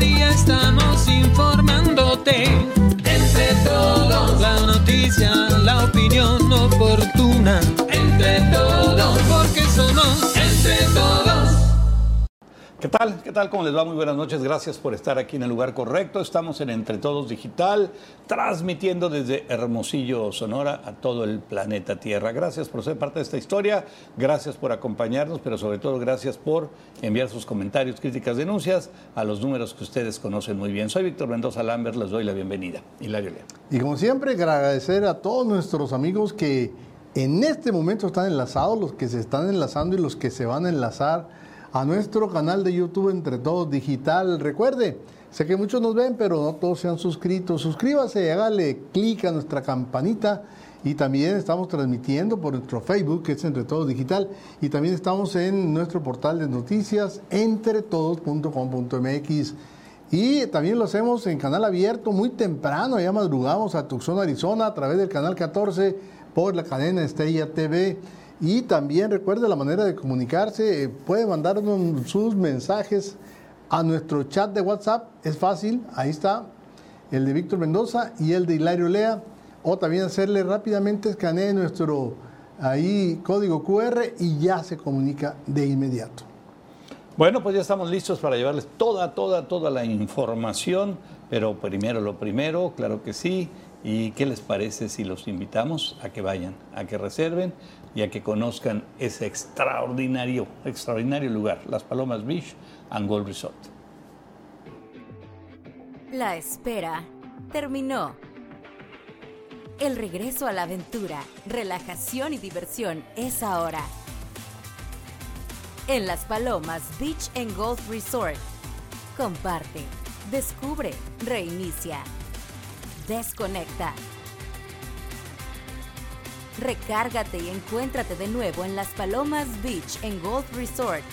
Estamos informándote. ¿Qué tal? ¿Cómo les va? Muy buenas noches. Gracias por estar aquí en el lugar correcto. Estamos en Entre Todos Digital, transmitiendo desde Hermosillo, Sonora, a todo el planeta Tierra. Gracias por ser parte de esta historia. Gracias por acompañarnos, pero sobre todo gracias por enviar sus comentarios, críticas, denuncias a los números que ustedes conocen muy bien. Soy Víctor Mendoza Lambert, les doy la bienvenida. Hilario Lea. Y como siempre, agradecer a todos nuestros amigos que en este momento están enlazados, los que se están enlazando y los que se van a enlazar a nuestro canal de YouTube Entre Todos Digital. Recuerde, sé que muchos nos ven, pero no todos se han suscrito. Suscríbase, hágale clic a nuestra campanita. Y también estamos transmitiendo por nuestro Facebook, que es Entre Todos Digital. Y también estamos en nuestro portal de noticias, entretodos.com.mx. Y también lo hacemos en canal abierto muy temprano, ya madrugamos a Tucson, Arizona, a través del canal 14 por la cadena Estrella TV. Y también recuerde la manera de comunicarse, eh, puede mandarnos sus mensajes a nuestro chat de WhatsApp, es fácil, ahí está, el de Víctor Mendoza y el de Hilario Lea, o también hacerle rápidamente escanee nuestro ahí código QR y ya se comunica de inmediato. Bueno, pues ya estamos listos para llevarles toda, toda, toda la información, pero primero lo primero, claro que sí. ¿Y qué les parece si los invitamos a que vayan, a que reserven y a que conozcan ese extraordinario, extraordinario lugar, Las Palomas Beach and Gold Resort? La espera terminó. El regreso a la aventura, relajación y diversión es ahora. En Las Palomas Beach and Golf Resort. Comparte, descubre, reinicia, desconecta. Recárgate y encuéntrate de nuevo en Las Palomas Beach en Golf Resort.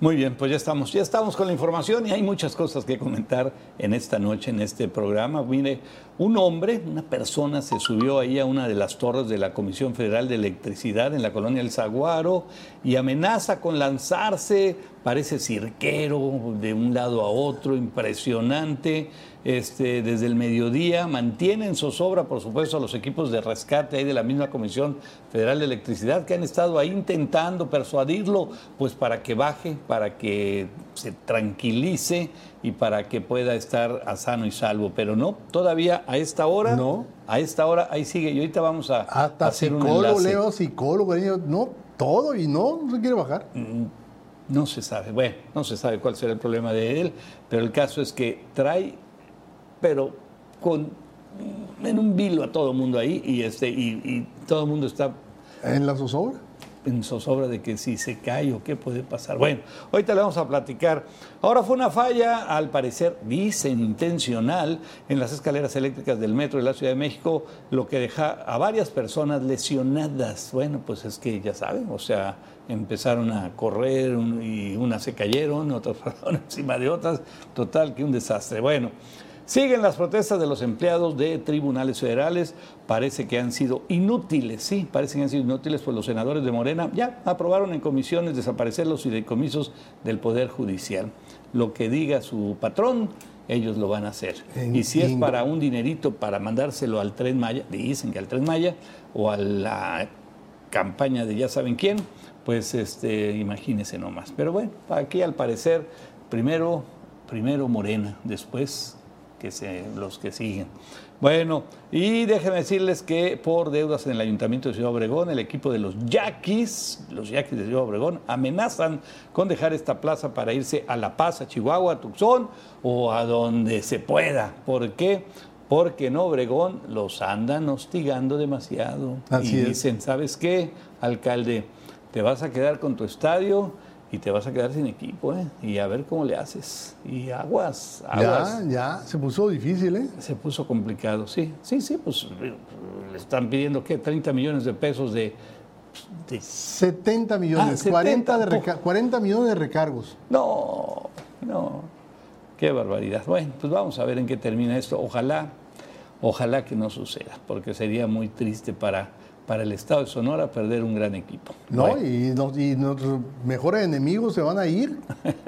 Muy bien, pues ya estamos, ya estamos con la información y hay muchas cosas que comentar en esta noche, en este programa. Mire, un hombre, una persona se subió ahí a una de las torres de la Comisión Federal de Electricidad en la colonia El Zaguaro y amenaza con lanzarse, parece cirquero, de un lado a otro, impresionante. Este, desde el mediodía, mantienen zozobra, por supuesto, a los equipos de rescate ahí de la misma Comisión Federal de Electricidad que han estado ahí intentando persuadirlo, pues para que baje, para que se tranquilice y para que pueda estar a sano y salvo. Pero no, todavía a esta hora, No. a esta hora ahí sigue. Y ahorita vamos a, hacer un psicólogo, enlace. Leo, psicólogo, no, todo y no, no se quiere bajar. No se sabe, bueno, no se sabe cuál será el problema de él, pero el caso es que trae, pero con en un vilo a todo el mundo ahí y este y, y todo el mundo está En la zozobra. en zozobra de que si se cae o qué puede pasar. Bueno, ahorita le vamos a platicar. Ahora fue una falla, al parecer, dicen intencional, en las escaleras eléctricas del metro de la Ciudad de México, lo que deja a varias personas lesionadas. Bueno, pues es que ya saben, o sea, empezaron a correr y unas se cayeron, otras fueron encima de otras. Total, que un desastre. Bueno. Siguen las protestas de los empleados de tribunales federales. Parece que han sido inútiles, sí, parece que han sido inútiles, pues los senadores de Morena ya aprobaron en comisiones desaparecer los fideicomisos del Poder Judicial. Lo que diga su patrón, ellos lo van a hacer. En- y si es en- para un dinerito para mandárselo al Tren Maya, dicen que al Tren Maya, o a la campaña de ya saben quién, pues este, imagínese nomás. Pero bueno, aquí al parecer, primero, primero Morena, después que se, los que siguen. Bueno, y déjenme decirles que por deudas en el Ayuntamiento de Ciudad Obregón, el equipo de los Yaquis, los Yaquis de Ciudad Obregón, amenazan con dejar esta plaza para irse a La Paz, a Chihuahua, a Tucson o a donde se pueda. ¿Por qué? Porque en Obregón los andan hostigando demasiado. Así y es. dicen, ¿sabes qué, alcalde? Te vas a quedar con tu estadio y te vas a quedar sin equipo, ¿eh? Y a ver cómo le haces. Y aguas, aguas. Ya, ya, se puso difícil, ¿eh? Se puso complicado, sí, sí, sí, pues le están pidiendo, ¿qué? 30 millones de pesos de... de- 70 millones, Ah, 40, de 70, reca- 40 millones de recargos. No, no, qué barbaridad. Bueno, pues vamos a ver en qué termina esto. Ojalá, ojalá que no suceda, porque sería muy triste para, para el estado de Sonora perder un gran equipo. No, Bueno. y, nos- y nuestros mejores enemigos se van a ir.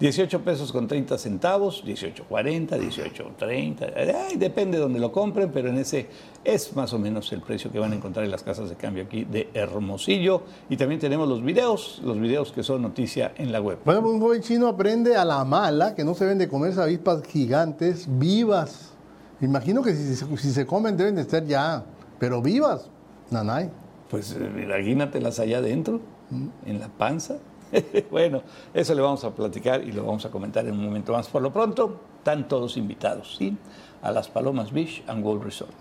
18 pesos con 30 centavos, 18.40, 18.30, ay, depende de donde lo compren, pero en ese es más o menos el precio que van a encontrar en las casas de cambio aquí de Hermosillo. Y también tenemos los videos, los videos que son noticia en la web. Bueno, un joven chino aprende a la mala que no se deben de comerse avispas gigantes vivas. Imagino que si, se- si se comen deben de estar ya, pero vivas. Nanay. Pues eh, imagínatelas allá adentro, en la panza. bueno, eso le vamos a platicar y lo vamos a comentar en un momento más. Por lo pronto, están todos invitados, ¿sí? A las Palomas Beach and Gold Resort.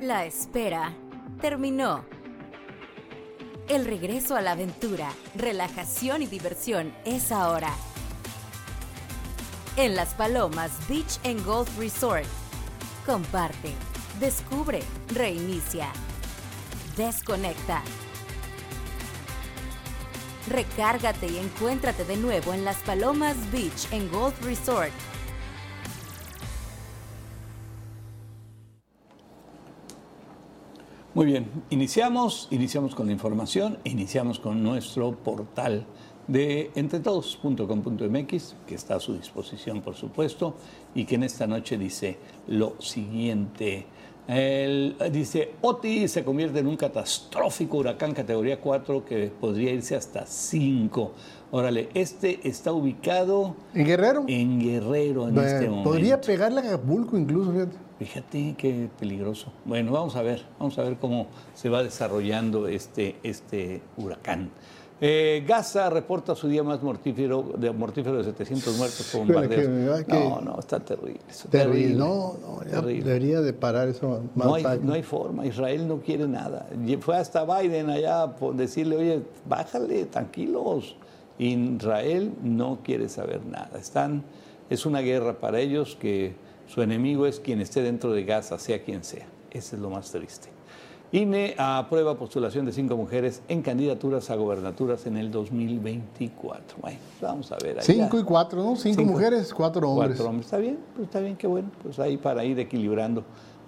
La espera terminó. El regreso a la aventura, relajación y diversión es ahora. En Las Palomas Beach and Golf Resort. Comparte, descubre, reinicia, desconecta. Recárgate y encuéntrate de nuevo en Las Palomas Beach and Golf Resort. Muy bien, iniciamos, iniciamos con la información, iniciamos con nuestro portal de entretodos.com.mx, que está a su disposición, por supuesto, y que en esta noche dice lo siguiente. El- dice, Oti se convierte en un catastrófico huracán categoría 4 que podría irse hasta 5. Órale, este está ubicado ¿En Guerrero? en Guerrero en este momento. Podría pegarle a Acapulco incluso, fíjate. Fíjate qué peligroso. Bueno, vamos a ver, vamos a ver cómo se va desarrollando este, este huracán. Eh, Gaza reporta su día más mortífero de, mortífero de 700 muertos por bombardeos. que- No, no, está terrible. eso, Terrible. No, no, ya terrible. debería de parar eso. No hay, no hay forma, Israel no quiere nada. Fue hasta Biden allá por decirle, oye, bájale, tranquilos. Israel no quiere saber nada. Están, es una guerra para ellos que su enemigo es quien esté dentro de Gaza, sea quien sea. Ese es lo más triste. INE aprueba postulación de cinco mujeres en candidaturas a gobernaturas en el 2024. Bueno, vamos a ver. ahí Cinco y cuatro, ¿no? Cinco, Cinco. mujeres, cuatro hombres. Cuatro hombres. Está bien, pues está bien, qué bueno. Pues ahí para ir equilibrando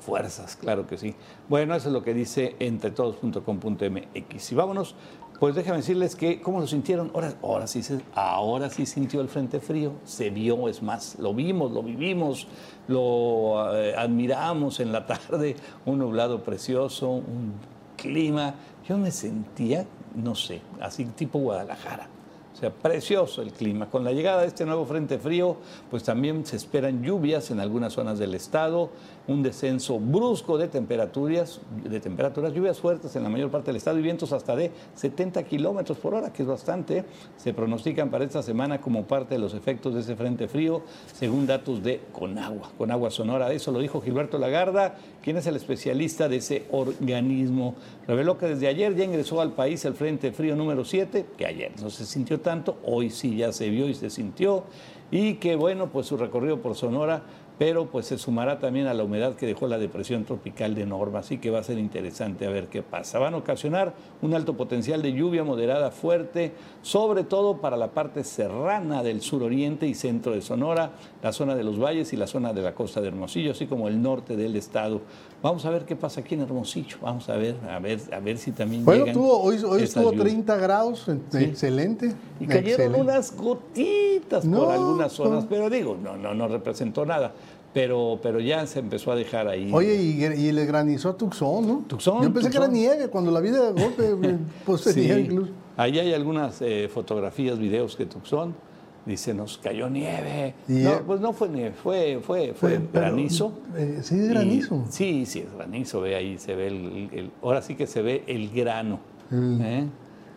fuerzas, claro que sí. Bueno, eso es lo que dice entretodos.com.mx. Y vámonos, pues déjame decirles que, ¿cómo lo sintieron? Ahora, ahora, sí, ahora sí sintió el frente frío, se vio, es más, lo vimos, lo vivimos, lo eh, admiramos en la tarde, un nublado precioso, un clima. Yo me sentía, no sé, así tipo Guadalajara. O sea, precioso el clima. Con la llegada de este nuevo frente frío, pues también se esperan lluvias en algunas zonas del estado, un descenso brusco de temperaturas, de temperaturas, lluvias fuertes en la mayor parte del estado y vientos hasta de 70 kilómetros por hora, que es bastante. Se pronostican para esta semana como parte de los efectos de ese frente frío, según datos de Conagua, Conagua Sonora. Eso lo dijo Gilberto Lagarda, quien es el especialista de ese organismo. Reveló que desde ayer ya ingresó al país el frente frío número 7, que ayer no se sintió tanto, hoy sí ya se vio y se sintió, y que bueno, pues su recorrido por Sonora, pero pues se sumará también a la humedad que dejó la depresión tropical de Norma, así que va a ser interesante a ver qué pasa. Van a ocasionar un alto potencial de lluvia moderada fuerte, sobre todo para la parte serrana del suroriente y centro de Sonora, la zona de los valles y la zona de la costa de Hermosillo, así como el norte del estado. Vamos a ver qué pasa aquí en Hermosillo, vamos a ver, a ver, a ver si también Bueno, llegan tuvo, hoy, hoy estuvo lluvias. 30 grados, excelente. Y cayeron excelente. unas gotitas No, por algunas zonas, no. pero digo, no, no, no representó nada. Pero, pero ya se empezó a dejar ahí. Oye, y, y le granizó a Tucson, ¿no? Tucson, Yo pensé que era nieve, cuando la vi de golpe, pues Sí. incluso. Ahí hay algunas eh, fotografías, videos de Tucson. Dice, nos cayó nieve. No, pues no fue nieve, fue, fue, fue granizo. eh, sí, es Y- granizo. sí, sí, es granizo, ve ahí, se ve el, el- ahora sí que se ve el grano. Mm. ¿eh?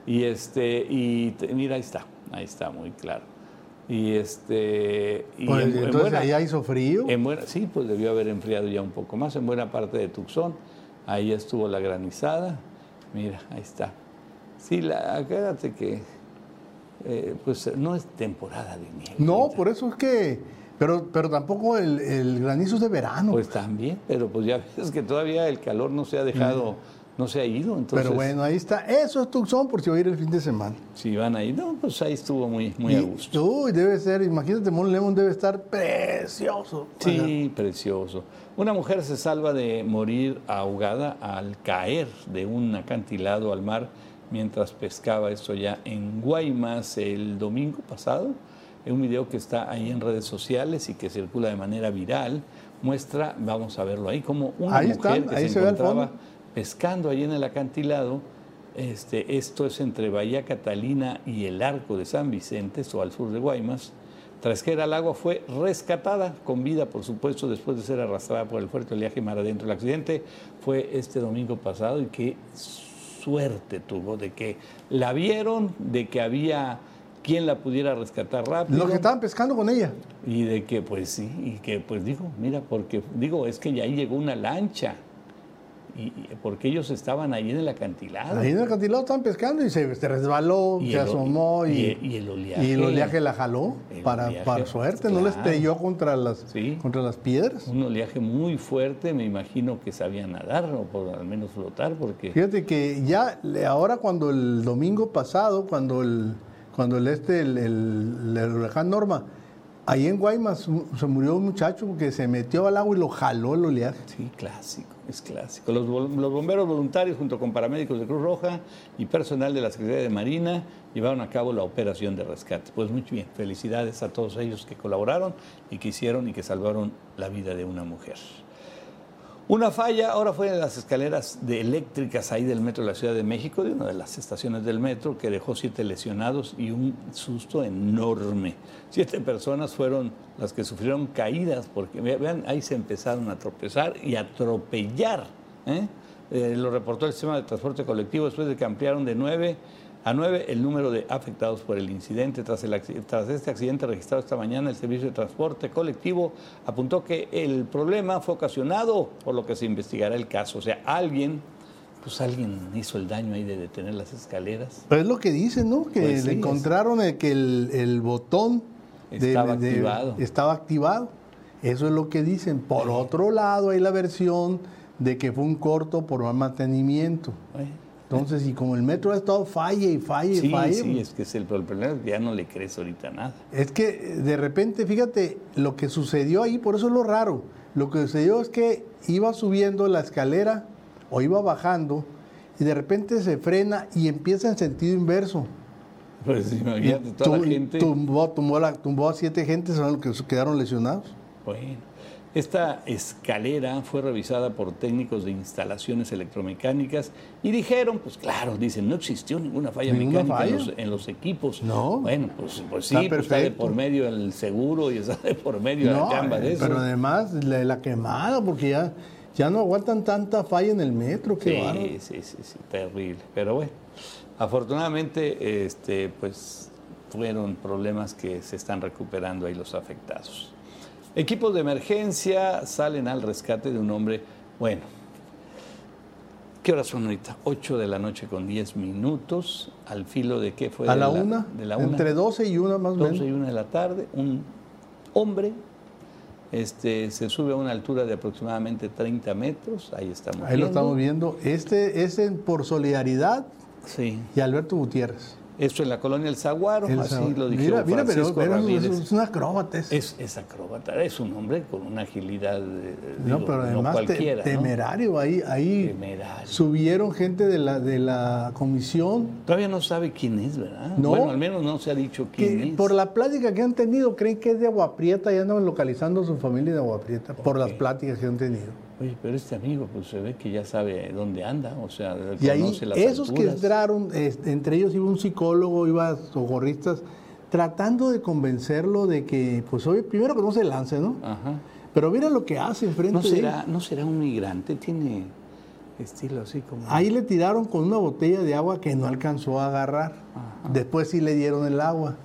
Y este, y mira, ahí está, ahí está, muy claro. Y este, y Pues, en- en entonces buena- allá hizo frío. en buena- sí, pues debió haber enfriado ya un poco más en buena parte de Tucson. Ahí estuvo la granizada. Mira, ahí está. Sí, la, acuérdate que eh, pues no es temporada de nieve. no, por eso es que. Pero, pero tampoco el, el granizo es de verano. Pues también, pero pues ya ves que todavía el calor no se ha dejado, no se ha ido. Entonces, Pero bueno, ahí está. Eso es Tucson por si va a ir el fin de semana. Si van ahí, no, pues ahí estuvo muy, muy a gusto. Uy, debe ser, imagínate, Mon Lemon debe estar precioso. Sí, precioso. Una mujer se salva de morir ahogada al caer de un acantilado al mar mientras pescaba esto ya en Guaymas el domingo pasado. Un video que está ahí en redes sociales y que circula de manera viral. Muestra, vamos a verlo ahí, como una Ahí mujer están, que ahí se, se encontraba. Pescando ahí en el acantilado. Este, esto es entre Bahía Catalina y el Arco de San Vicente, o al sur de Guaymas. Tras caer al agua fue rescatada con vida, por supuesto, después de ser arrastrada por el fuerte oleaje mar adentro. El accidente fue este domingo pasado y qué suerte tuvo de que la vieron, de que había quien la pudiera rescatar rápido. Los que estaban pescando con ella. Y de que pues sí, y que pues digo, mira, porque digo, es que ya ahí llegó una lancha. Y, y porque ellos estaban ahí en el acantilado. Ahí en el acantilado estaban pescando y se, se resbaló, Y se el- asomó y, el oleaje. y el oleaje la jaló. Para, oleaje, para suerte, no le claro. estrelló contra las, Sí. contra las piedras. Un oleaje muy fuerte, me imagino que sabía nadar o por al menos flotar, porque Fíjate que ya ahora cuando el domingo pasado, cuando el cuando el este el, el- el huracán Norma, ahí en Guaymas se murió un muchacho que se metió al agua y lo jaló el oleaje. sí, clásico, es clásico. Los, los bomberos voluntarios junto con paramédicos de Cruz Roja y personal de la Secretaría de Marina llevaron a cabo la operación de rescate. Pues muy bien, felicidades a todos ellos que colaboraron y que hicieron y que salvaron la vida de una mujer. Una falla ahora fue en las escaleras eléctricas ahí del metro de la Ciudad de México, de una de las estaciones del metro, que dejó siete lesionados y un susto enorme. Siete personas fueron las que sufrieron caídas, porque ve- vean, ahí se empezaron a tropezar y a atropellar. ¿eh? Eh, lo reportó el sistema de transporte colectivo después de que ampliaron de nueve a nueve el número de afectados por el incidente. Tras, el acci- tras este accidente registrado esta mañana, el Servicio de Transporte Colectivo apuntó que el problema fue ocasionado por lo que se investigará el caso. O sea, alguien, pues alguien hizo el daño ahí de detener las escaleras. Pero es lo que dicen, ¿no? Que Pues le encontraron el- que el, el botón Estaba activado. estaba activado. Eso es lo que dicen. Por otro lado, hay la versión de que fue un corto por mal mantenimiento. Bueno, Entonces, y como el metro ha estado falle y falle y Sí, falle, sí, pues, es que es el, el problema ya no le crees ahorita nada. Es que de repente, fíjate, lo que sucedió ahí, por eso es lo raro. Lo que sucedió es que iba subiendo la escalera o iba bajando y de repente se frena y empieza en sentido inverso. Pues imagínate, toda tu- la gente. tumbó, tumbó, la- tumbó a siete gentes, son los que quedaron lesionados. Bueno, esta escalera fue revisada por técnicos de instalaciones electromecánicas y dijeron, pues claro, dicen, no existió ninguna falla Ninguna mecánica en los, en los equipos. No. Bueno, pues, pues sí, Está pues está de perfecto. por medio el seguro y está de por medio la chamba de eso. pero además la, la quemada, porque ya, ya no aguantan tanta falla en el metro, qué. Sí, sí, sí, sí, terrible. Pero bueno, afortunadamente, este, pues fueron problemas que se están recuperando ahí los afectados. Equipos de emergencia salen al rescate de un hombre, bueno, ¿qué horas son ahorita? 8 de la noche con 10 minutos, al filo de qué fue? A De la una, de la una. entre 12 y una más o 12 menos. y 1 de la tarde, un hombre este, se sube a una altura de aproximadamente 30 metros, ahí estamos Ahí lo estamos viendo. Este es en- por solidaridad Sí, y Alberto Gutiérrez. Esto en la colonia El Zaguaro, El así lo dijeron mira, Francisco pero es- Ramírez. es, un acróbata. ese. Es, es acróbata, es un hombre con una agilidad, eh, no, digo, pero además te- cualquiera, ¿no? temerario. Ahí, ahí Temerario. subieron gente de la, de la comisión Todavía no sabe quién es, ¿verdad? No. Bueno, al menos no se ha dicho quién que es. por la plática que han tenido creen que es de Agua Prieta y andan localizando a su familia de Agua Prieta por las pláticas que han tenido. Oye, pero este amigo, pues se ve que ya sabe dónde anda, o sea, Y ahí, conoce las esos que entraron, entre ellos iba un psicólogo, iba socorristas, tratando de convencerlo de que, pues, oye, primero que no se lance, ¿no? Ajá. Pero mira lo que hace enfrente ¿No de él. será, ¿No será un migrante? Tiene estilo así como... Ahí le tiraron con una botella de agua que no alcanzó a agarrar. Después sí le dieron el agua.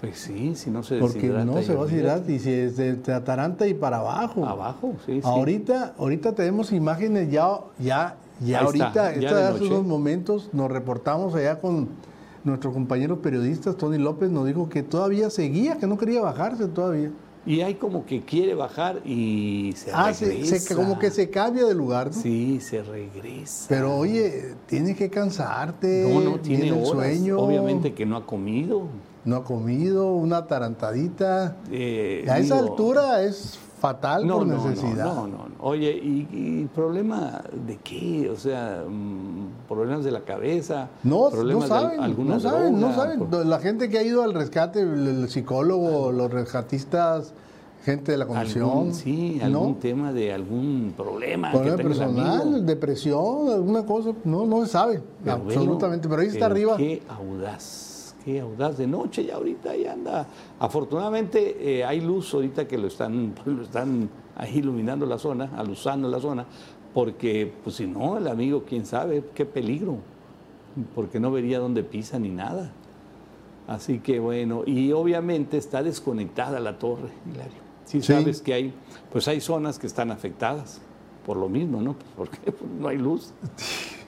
Pues sí, si no se Porque no se va a deshidratar y se, se te ataranta y para abajo. Abajo, sí, sí. Ahorita, ahorita tenemos imágenes ya, ya, ya Ahí ahorita, está, ya esta- de hace unos momentos nos reportamos allá con nuestros compañeros periodistas, Tony López nos dijo que todavía seguía, que no quería bajarse todavía. Y hay como que quiere bajar y se Ah, regresa. se- como que se cambia de lugar, ¿no? Sí, se regresa. Pero oye, tienes que cansarte. no, no tiene horas. sueño. Obviamente que no ha comido. No ha comido, una tarantadita. Eh, a esa altura es fatal no, por no, necesidad. No, no, no. Oye, ¿y, y problema de qué? O sea, mm, problemas de la cabeza, No, no saben, no saben, no saben. por- La gente que ha ido al rescate, el, psicólogo, los rescatistas, gente de la comisión. algún, sí, ¿no? algún tema de algún problema Problema que personal, depresión, alguna cosa, no, no se sabe, Pero absolutamente. bueno, pero ahí está pero arriba. Qué audaz, qué audaz de noche y ahorita ya anda. Afortunadamente eh, hay luz ahorita que lo están, lo están ahí iluminando la zona, alusando la zona, porque pues si no, el amigo, quién sabe, qué peligro, porque no vería dónde pisa ni nada. Así que bueno, y obviamente está desconectada la torre, Hilario. Sí, Sí. sabes que hay, pues hay zonas que están afectadas por lo mismo, ¿no? Porque pues, no hay luz.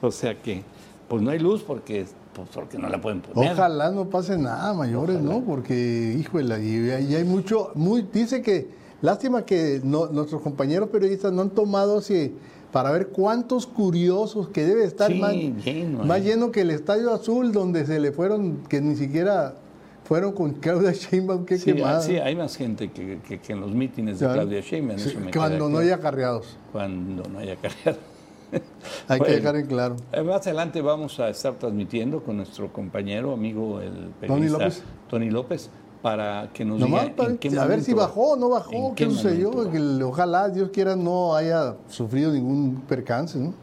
O sea que, pues no hay luz porque, pues porque no la pueden poner. Ojalá no pase nada mayores, ¿no? Porque, híjole, y ahí hay mucho, muy, dice que, lástima que no- nuestros compañeros periodistas no han tomado así para ver cuántos curiosos que debe estar Sí, más, lleno, más eh. lleno que el Estadio Azul, donde se le fueron, que ni siquiera fueron con Claudia Sheinbaum, qué Sí, quemada. sí, hay más gente que, que- que en los mítines de. Claudia Sheinbaum. Sí, me queda cuando no haya carreados, Cuando no haya cargado. hay Bueno. que dejar en claro. Eh, Más adelante vamos a estar transmitiendo con nuestro compañero, amigo, el periodista López. Tony López, para que nos Nomás diga para en qué a ver si bajó o no bajó, qué, qué sucedió, que ojalá Dios quiera no haya sufrido ningún percance, ¿no?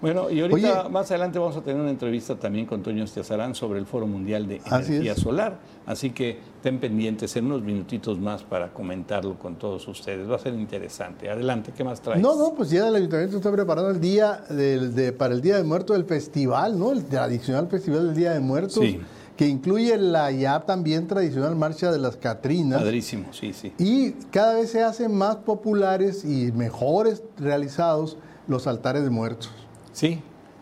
Bueno, y ahorita Oye. más adelante vamos a tener una entrevista también con Toño Estiazarán sobre el Foro Mundial de Energía. Solar. Así que estén pendientes en unos minutitos más para comentarlo con todos ustedes. Va a ser interesante. Adelante, ¿qué más traes? No, no, pues ya el ayuntamiento está preparando el día del- de- para el Día de Muertos del festival, ¿no? El tradicional festival del Día de Muertos, Sí. que incluye la ya también tradicional marcha de las Catrinas. Padrísimo, sí, sí. Y cada vez se hacen más populares y mejores realizados los altares de muertos. Sí.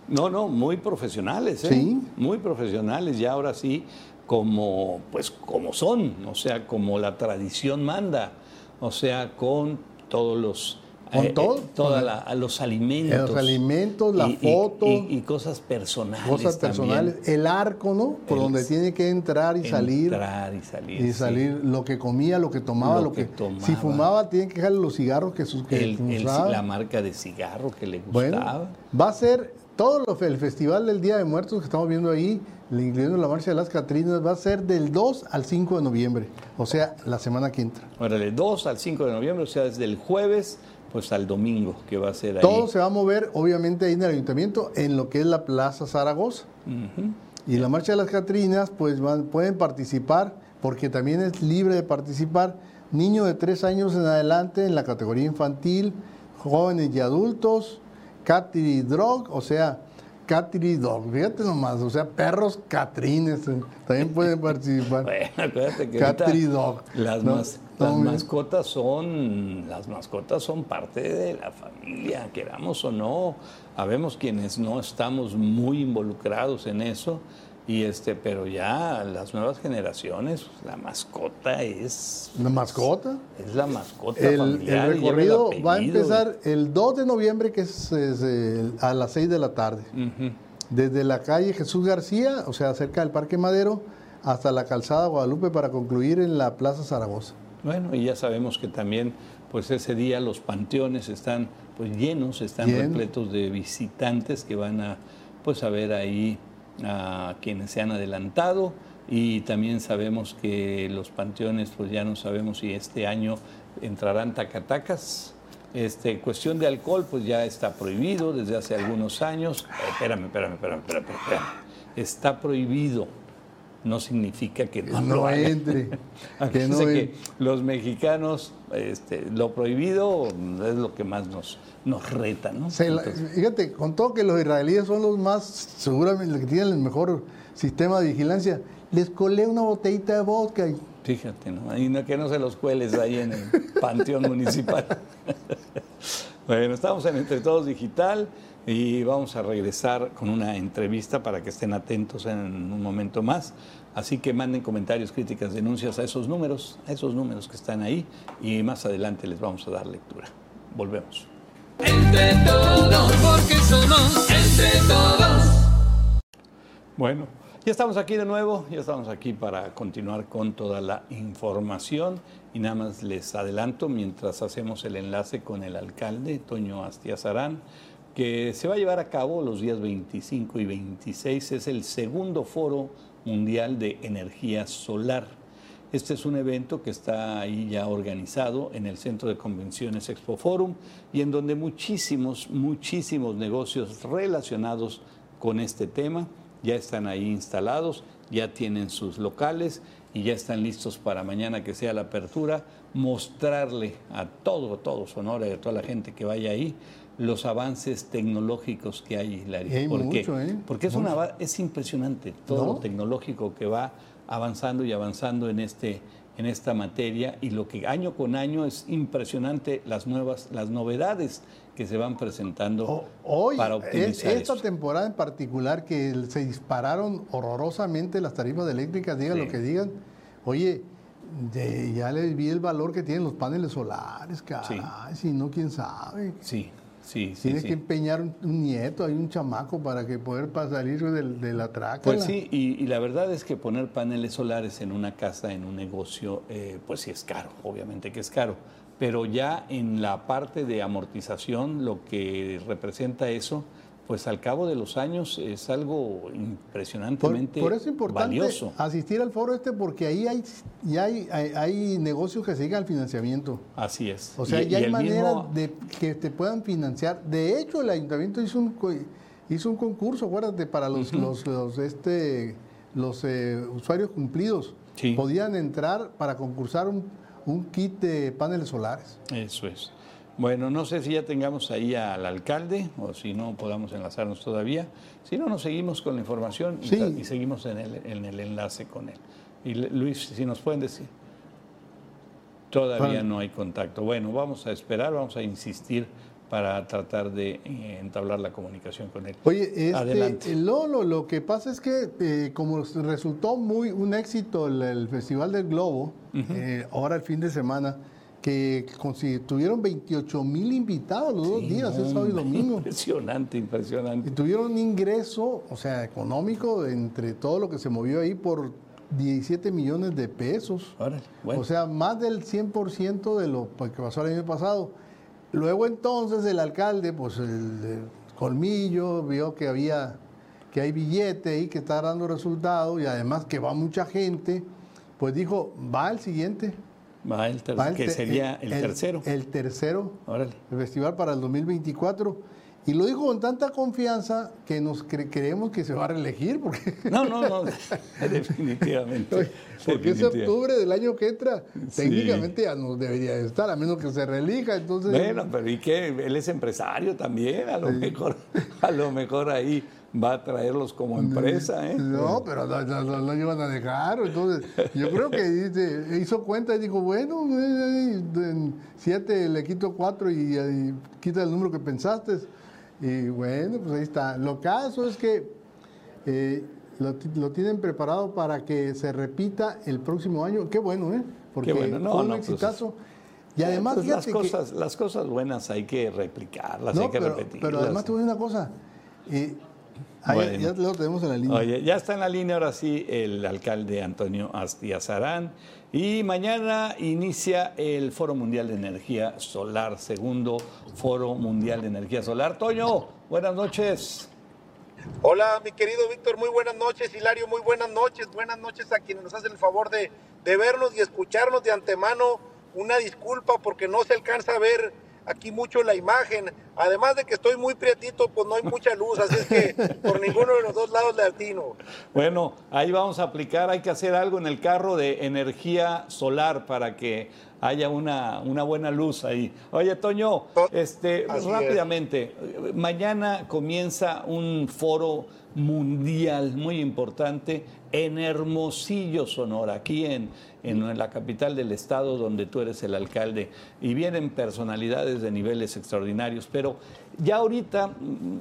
No, no, muy profesionales, ¿eh? Sí. Muy profesionales, ya ahora sí, como, pues, como son, o sea, como la tradición manda, o sea, con todos los... Con todo, todos con los alimentos. Los alimentos, la Y- foto. Y, y cosas personales. Cosas también. personales. El arco, ¿no? Por El- donde tiene que entrar y salir. Entrar y salir. Y sí. salir lo que comía, lo que tomaba, Lo lo, que que, tomaba. si fumaba tiene que dejarle los cigarros que sus que El- el- la marca de cigarro que le Bueno, gustaba. va a ser todo lo, el festival del Día de Muertos que estamos viendo ahí, incluyendo la marcha de las Catrinas, va a ser del 2 al 5 de noviembre, o sea, la semana que entra. Órale, 2 al 5 de noviembre, o sea, desde el jueves pues al domingo que va a ser ahí. Todo se va a mover, obviamente, ahí en el ayuntamiento, en lo que es la Plaza Zaragoza. Y la marcha de las Catrinas, pues van- pueden participar, porque también es libre de participar, niños de 3 años en adelante en la categoría infantil, jóvenes y adultos, Catry Dog, o sea, Catry Dog, fíjate nomás, o sea, perros catrines eh, también pueden participar. Bueno, acuérdate que Catry Dog. las, No, las mascotas son las mascotas son parte de la familia, queramos o no. Habemos quienes no estamos muy involucrados en eso y este, pero ya las nuevas generaciones, la mascota es ¿La mascota? es la mascota El, familiar. el recorrido va a empezar el 2 de noviembre, que es, es, a las 6 de la tarde. Desde la calle Jesús García, o sea, cerca del Parque Madero, hasta la calzada Guadalupe para concluir en la Plaza Zaragoza. Bueno, y ya sabemos que también, pues ese día los panteones están pues llenos, están repletos de visitantes que van a pues a ver ahí a quienes se han adelantado y también sabemos que los panteones pues ya no sabemos si este año entrarán tacatacas. Este, cuestión de alcohol pues ya está prohibido desde hace algunos años. Eh, espérame, espérame, espérame, espérame, espérame. Está prohibido. No significa que no, No lo hagan. entre. que no que los mexicanos, este, lo prohibido es lo que más nos, nos reta, ¿no? Se la- Entonces, fíjate, con todo que los israelíes son los más, seguramente, los que tienen el mejor sistema de vigilancia, les colé una botellita de vodka. y- fíjate, ¿no? Y no, que no se los cueles ahí en el panteón municipal. bueno, estamos en Entre Todos Digital y vamos a regresar con una entrevista para que estén atentos en un momento más. Así que manden comentarios, críticas, denuncias a esos números, a esos números que están ahí y más adelante les vamos a dar lectura. Volvemos. Entre todos, porque somos entre todos. Bueno, ya estamos aquí de nuevo, ya estamos aquí para continuar con toda la información y nada más les adelanto mientras hacemos el enlace con el alcalde Toño Astiazarán que se va a llevar a cabo los días 25 y 26 es el segundo foro mundial de energía solar. Este es un evento que está ahí ya organizado en el Centro de Convenciones Expo Forum y en donde muchísimos, muchísimos negocios relacionados con este tema ya están ahí instalados, ya tienen sus locales y ya están listos para mañana que sea la apertura, mostrarle a todo, todo Sonora y a toda la gente que vaya ahí los avances tecnológicos que hay, Larry. hay mucho, ¿eh? porque es, una, es impresionante todo ¿No? lo tecnológico que va avanzando y avanzando en, este, en esta materia y lo que año con año es impresionante las nuevas, las novedades que se van presentando Hoy, para es- optimizar esta temporada en particular que se dispararon horrorosamente las tarifas eléctricas, digan Sí. lo que digan, oye, de- ya les vi el valor que tienen los paneles solares, caray, si no, quién sabe. Sí, sí, sí. Tienes sí. que empeñar un, un nieto, hay un chamaco para que poder pa- salir del- de, la traca. Pues sí, y, y la verdad es que poner paneles solares en una casa, en un negocio, eh, pues sí es caro, obviamente que es caro. Pero ya en la parte de amortización, lo que representa eso, pues al cabo de los años es algo Por, impresionantemente por eso es importante valioso. asistir al foro este porque ahí hay, ya hay, hay, hay negocios que dedican al financiamiento. Así es. O sea, Y- ya y hay el manera mismo- de que te puedan financiar. De hecho, el ayuntamiento hizo un hizo un concurso, acuérdate, para los los, los, este los eh, usuarios cumplidos. Sí. Podían entrar para concursar un, un kit de paneles solares. Eso es. Bueno, no sé si ya tengamos ahí al alcalde o si no podamos enlazarnos todavía. Si no, nos seguimos con la información y, Sí. ta- y seguimos en el, en el enlace con él. Y Luis, si nos pueden decir. Todavía Bueno. no hay contacto. Bueno, vamos a esperar, vamos a insistir para tratar de eh, entablar la comunicación con él. Oye, este, Adelante. eh, Lolo, lo que pasa es que eh, como resultó muy un éxito el, el Festival del Globo, eh, ahora el fin de semana, que tuvieron 28 mil invitados los dos días, es sábado y hombre, domingo. Impresionante, Y impresionante. tuvieron un ingreso, o sea, económico entre todo lo que se movió ahí por 17 millones de pesos. Órale, bueno. O sea, más del 100% de lo que pasó el año pasado. Luego entonces el alcalde, pues el, el colmillo, vio que había, que hay billete y que está dando resultados y además que va mucha gente, pues dijo, va el siguiente. Va el ter- va el que sería el, tercero. El tercero Órale. el festival para el 2024. Y lo dijo con tanta confianza que nos cre- creemos que se va a reelegir, porque, No, no, no, definitivamente. porque definitivamente. octubre del año que entra, Sí. técnicamente ya no debería de estar, a menos que se reelija. Entonces, Bueno, pero ¿y qué? Él es empresario también, a lo mejor, a lo mejor ahí va a traerlos como empresa, ¿eh? No, pero lo iban a dejar. Entonces, yo creo que hizo cuenta y dijo, bueno, eh, en siete le quito cuatro y, y quita el número que pensaste. Y bueno, pues ahí está. Lo caso es que eh, lo, ti- lo tienen preparado para que se repita el próximo año. Qué bueno, ¿eh? Porque bueno, no, fue un no, pues, y además, Pues las, que- cosas, las cosas buenas hay que replicarlas, no, hay que pero, repetirlas. pero además te voy a decir una cosa. eh, ahí- Bueno. ya lo tenemos en la línea. Oye, ya está en la línea ahora sí el alcalde Antonio Astiazarán y mañana inicia el Foro Mundial de Energía Solar, segundo Foro Mundial de Energía Solar. Toño, buenas noches. Hola, mi querido Víctor, muy buenas noches. Hilario, muy buenas noches. Buenas noches a quienes nos hacen el favor de, de vernos y escucharnos de antemano. Una disculpa porque no se alcanza a ver aquí mucho la imagen. Además de que estoy muy prietito, pues no hay mucha luz, así es que por ninguno de los dos lados le atino. Bueno, ahí vamos a aplicar, hay que hacer algo en el carro de energía solar para que haya una, una buena luz ahí. Oye, Toño, este, Así rápidamente, mañana comienza un foro mundial muy importante en Hermosillo, Sonora, aquí en, en, la capital del estado donde tú eres el alcalde. Y vienen personalidades de niveles extraordinarios. Pero ya ahorita,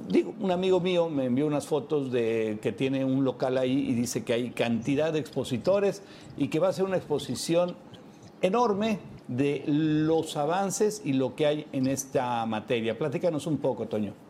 digo, un amigo mío me envió unas fotos de que tiene un local ahí y dice que hay cantidad de expositores y que va a ser una exposición enorme de los avances y lo que hay en esta materia. Platícanos un poco, Toño.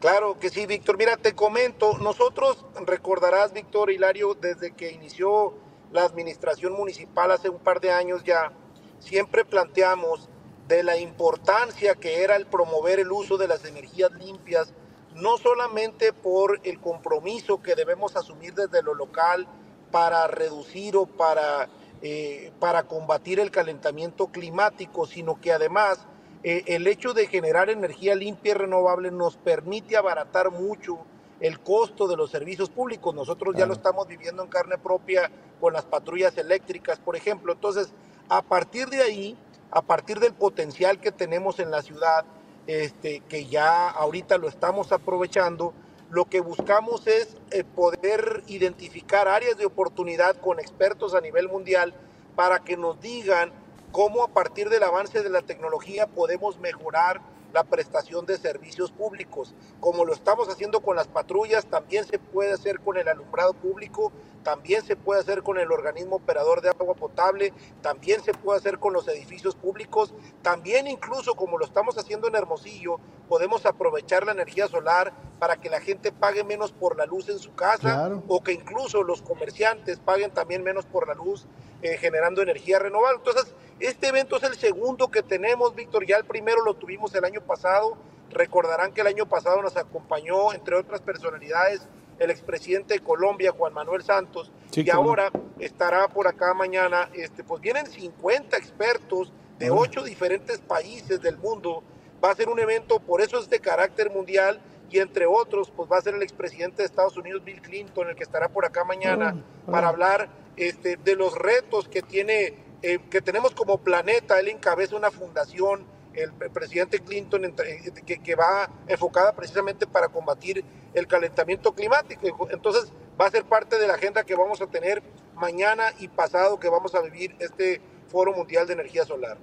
Claro que sí, Víctor. Mira, te comento, nosotros recordarás, Víctor Hilario, desde que inició la administración municipal hace un par de años ya, siempre planteamos de la importancia que era el promover el uso de las energías limpias, no solamente por el compromiso que debemos asumir desde lo local para reducir o para eh, para combatir el calentamiento climático, sino que además eh, el hecho de generar energía limpia y renovable nos permite abaratar mucho el costo de los servicios públicos. Nosotros ya lo estamos viviendo en carne propia con las patrullas eléctricas, por ejemplo. Entonces, a partir de ahí, a partir del potencial que tenemos en la ciudad, este, que ya ahorita lo estamos aprovechando, lo que buscamos es eh, poder identificar áreas de oportunidad con expertos a nivel mundial para que nos digan cómo a partir del avance de la tecnología podemos mejorar la prestación de servicios públicos. Como lo estamos haciendo con las patrullas, también se puede hacer con el alumbrado público, también se puede hacer con el organismo operador de agua potable, también se puede hacer con los edificios públicos, también incluso como lo estamos haciendo en Hermosillo, podemos aprovechar la energía solar para que la gente pague menos por la luz en su casa o que incluso los comerciantes paguen también menos por la luz eh, generando energía renovable. Entonces, este evento es el segundo que tenemos, Víctor. Ya el primero lo tuvimos el año pasado. Recordarán que el año pasado nos acompañó, entre otras personalidades, el expresidente de Colombia, Juan Manuel Santos, y ahora estará por acá mañana. Este, pues vienen 50 expertos de ocho diferentes países del mundo. Va a ser un evento, por eso es de carácter mundial, y entre otros, pues va a ser el expresidente de Estados Unidos, Bill Clinton, el que estará por acá mañana para hablar este, de los retos que tiene eh, que tenemos como planeta. Él encabeza una fundación, el, presidente Clinton, eh, que, que, va enfocada precisamente para combatir el calentamiento climático. Entonces va a ser parte de la agenda que vamos a tener mañana y pasado que vamos a vivir este Foro Mundial de Energía Solar.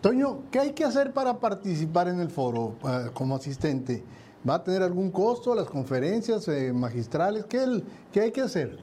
Toño, ¿qué hay que hacer para participar en el foro eh, como asistente? ¿Va a tener algún costo las conferencias magistrales? ¿Qué, ¿Qué hay que hacer?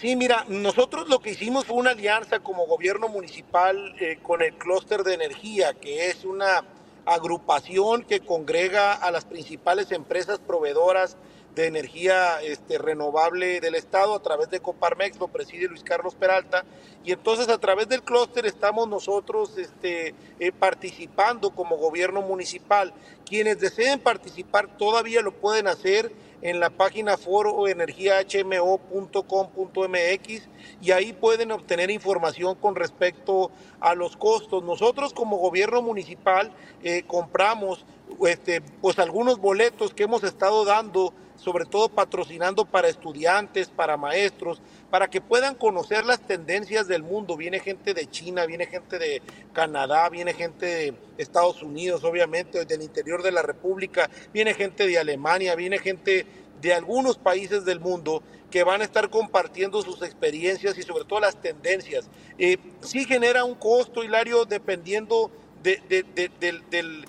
Sí, mira, nosotros lo que hicimos fue una alianza como gobierno municipal eh, con el clúster de energía, que es una agrupación que congrega a las principales empresas proveedoras de energía este, renovable del Estado a través de Coparmex, lo preside Luis Carlos Peralta, y entonces a través del clúster estamos nosotros este, eh, participando como gobierno municipal. Quienes deseen participar todavía lo pueden hacer en la página foroenergiahmo.com.mx y ahí pueden obtener información con respecto a los costos. Nosotros como gobierno municipal eh, compramos este, pues algunos boletos que hemos estado dando sobre todo patrocinando para estudiantes, para maestros, para que puedan conocer las tendencias del mundo. Viene gente de China, viene gente de Canadá, viene gente de Estados Unidos, obviamente, del interior de la República, viene gente de Alemania, viene gente de algunos países del mundo que van a estar compartiendo sus experiencias y sobre todo las tendencias. Eh, sí genera un costo, Hilario, dependiendo del,